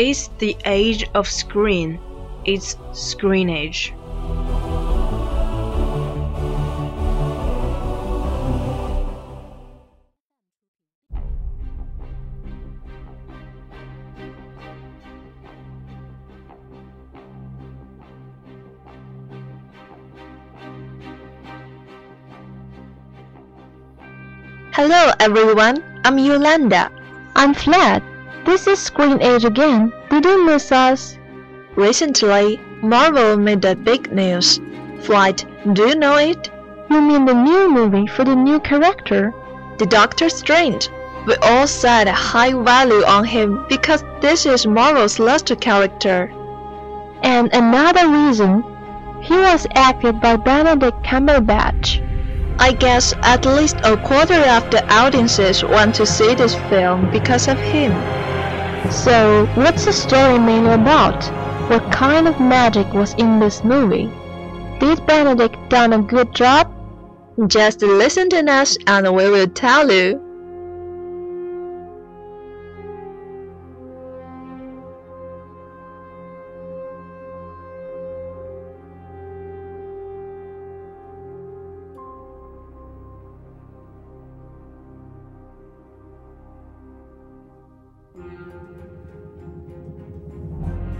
It's the age of screen. It's screen age. Hello everyone, I'm Yolanda. I'm Fled. This is Screen Age again. Did you miss us? Recently, Marvel made a big news. Flight, do you know it? You mean the new movie for the new character? The Doctor Strange. We all set a high value on him because this is Marvel's last character. And another reason, he was acted by Benedict Cumberbatch. I guess at least a quarter of the audiences want to see this film because of him. So, what's the story mainly about? What kind of magic was in this movie? Did Benedict done a good job? Just listen to us and we will tell you.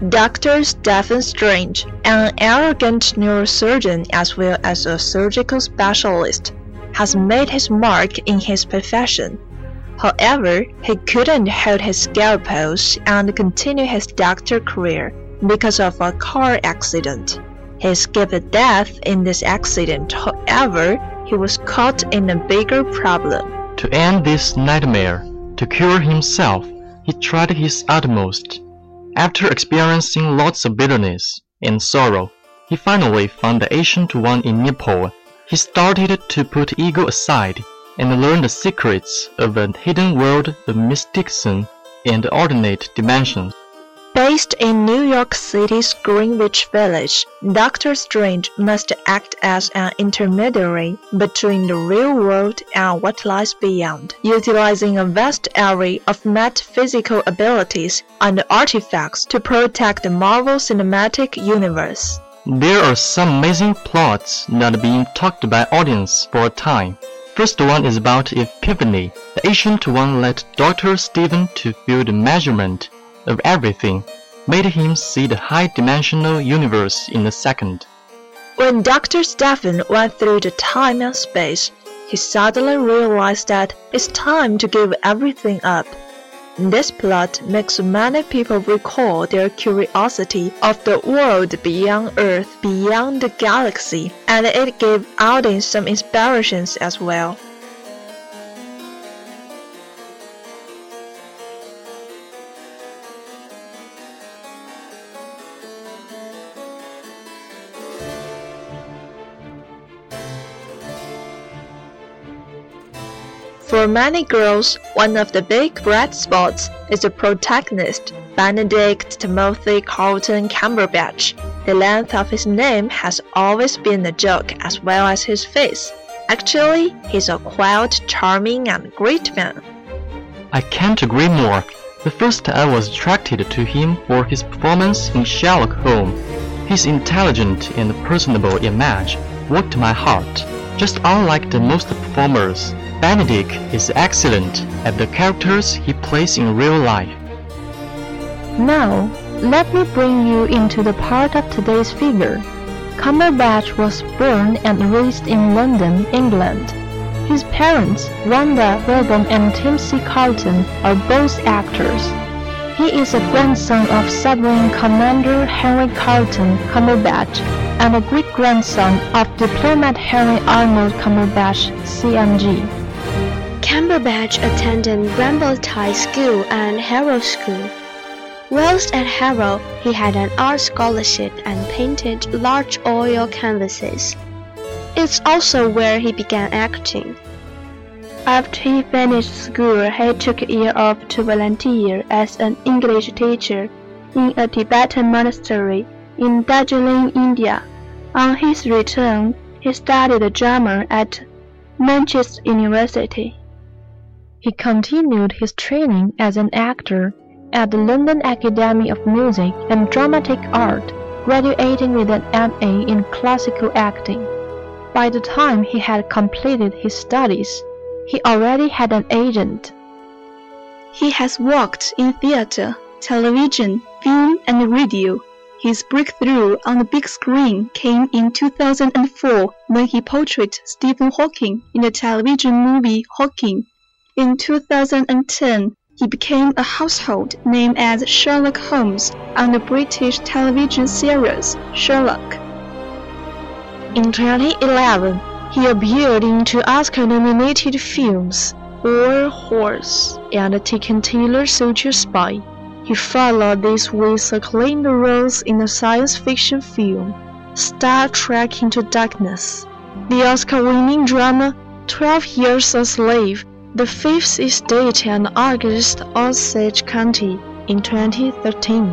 Dr. Stephen Strange, an arrogant neurosurgeon as well as a surgical specialist, has made his mark in his profession. However, he couldn't hold his scalpels and continue his doctor career because of a car accident. He escaped death in this accident, however, he was caught in a bigger problem. To end this nightmare, to cure himself, he tried his utmost. After experiencing lots of bitterness and sorrow, he finally found the ancient one in Nepal. He started to put ego aside and learn the secrets of a hidden world of mysticism and alternate dimensions. Based in New York City's Greenwich Village, Doctor Strange must act as an intermediary between the real world and what lies beyond, utilizing a vast array of metaphysical abilities and artifacts to protect the Marvel Cinematic Universe. There are some amazing plots not being talked by audience for a time. First one is about Epiphany. The ancient one led Dr. Stephen to feel the measurement of everything, made him see the high-dimensional universe in a second. When Dr. Stephen went through the time and space, he suddenly realized that it's time to give everything up. This plot makes many people recall their curiosity of the world beyond Earth, beyond the galaxy, and it gave audience some inspirations as well. For many girls, one of the big bright spots is the protagonist, Benedict Timothy Carlton Cumberbatch. The length of his name has always been a joke as well as his face. Actually, he's a quiet, charming and great man. I can't agree more. The first I was attracted to him for his performance in Sherlock Holmes. His intelligent and personable image worked my heart, just unlike the most performers. Benedict is excellent at the characters he plays in real life. Now, let me bring you into the part of today's figure. Cumberbatch was born and raised in London, England. His parents, Wanda Wilburn and Timothy Carlton, are both actors. He is a grandson of submarine commander Henry Carlton Cumberbatch and a great-grandson of diplomat Henry Arnold Cumberbatch, CMG. Cumberbatch attended Brambletye School and Harrow School. Whilst at Harrow, he had an art scholarship and painted large oil canvases. It's also where he began acting. After he finished school, he took a year off to volunteer as an English teacher in a Tibetan monastery in Darjeeling, India. On his return, he studied drama at Manchester University. He continued his training as an actor at the London Academy of Music and Dramatic Art, graduating with an MA in classical acting. By the time he had completed his studies, he already had an agent. He has worked in theater, television, film, and radio. His breakthrough on the big screen came in 2004 when he portrayed Stephen Hawking in the television movie Hawking. In 2010, he became a household name as Sherlock Holmes on the British television series Sherlock. In 2011, he appeared in two Oscar-nominated films, War Horse and Tinker Tailor Soldier Spy. He followed this with acclaimed roles in the science fiction film Star Trek Into Darkness, the Oscar-winning drama 12 Years a Slave, The Fifth Estate and August Osage County in 2013.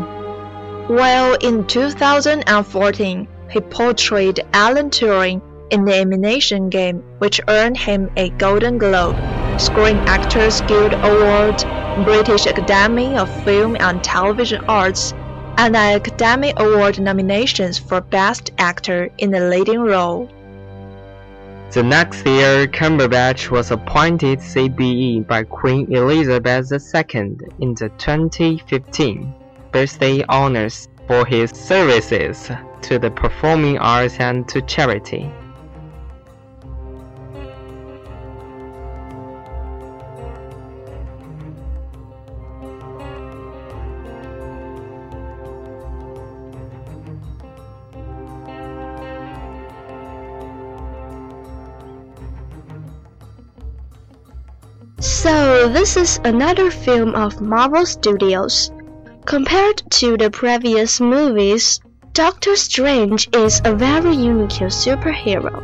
While in 2014, he portrayed Alan Turing in the Imitation Game, which earned him a Golden Globe, Screen Actors Guild Award, British Academy of Film and Television Arts, and an Academy Award nominations for Best Actor in a Leading Role. The next year, Cumberbatch was appointed CBE by Queen Elizabeth II in the 2015 birthday honors for his services to the performing arts and to charity. So, this is another film of Marvel Studios. Compared to the previous movies, Doctor Strange is a very unique superhero.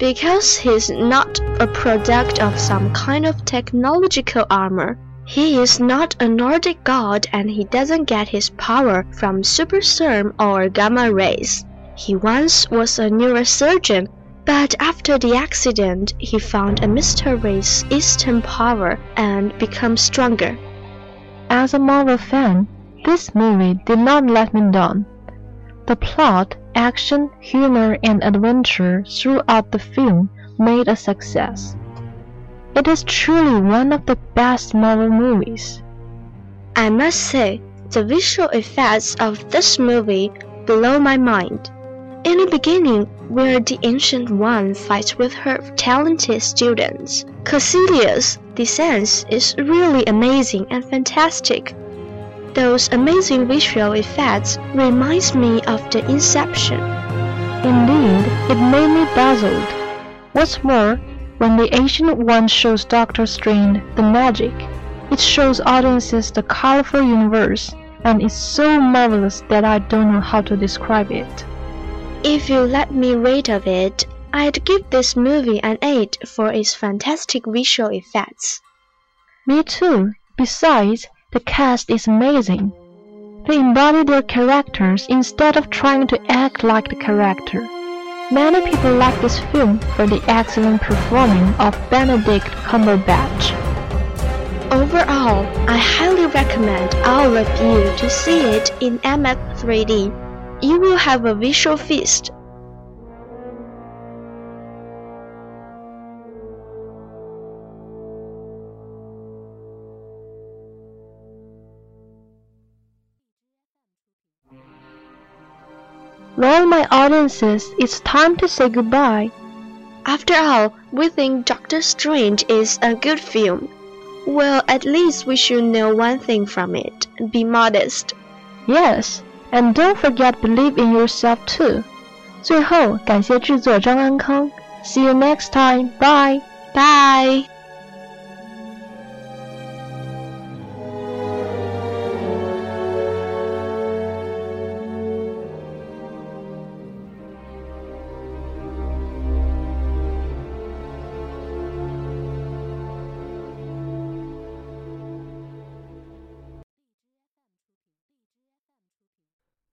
Because he's not a product of some kind of technological armor, he is not a Nordic god and he doesn't get his power from super serum or gamma rays. He once was a neurosurgeon, but after the accident, he found a mysterious eastern power and became stronger. As a Marvel fan, this movie did not let me down. The plot, action, humor, and adventure throughout the film made a success. It is truly one of the best Marvel movies. I must say, the visual effects of this movie blow my mind. In the beginning, where the Ancient One fights with her talented students, Kaecilius, descent is really amazing and fantastic. Those amazing visual effects reminds me of the Inception. Indeed, it made me dazzled. What's more, when the Ancient One shows Doctor Strange the magic, it shows audiences the colorful universe, and it's so marvelous that I don't know how to describe it. If you let me rate of it, I'd give this movie an 8 for its fantastic visual effects. Me too. Besides, the cast is amazing. They embody their characters instead of trying to act like the character. Many people like this film for the excellent performing of Benedict Cumberbatch. Overall, I highly recommend all of you to see it in IMAX 3D. You will have a visual feast. Well, my audiences, it's time to say goodbye. After all, we think Doctor Strange is a good film. Well, at least we should know one thing from it. Be modest. Yes, and don't forget believe in yourself too. 最后，感谢制作张安康。See you next time. Bye. Bye.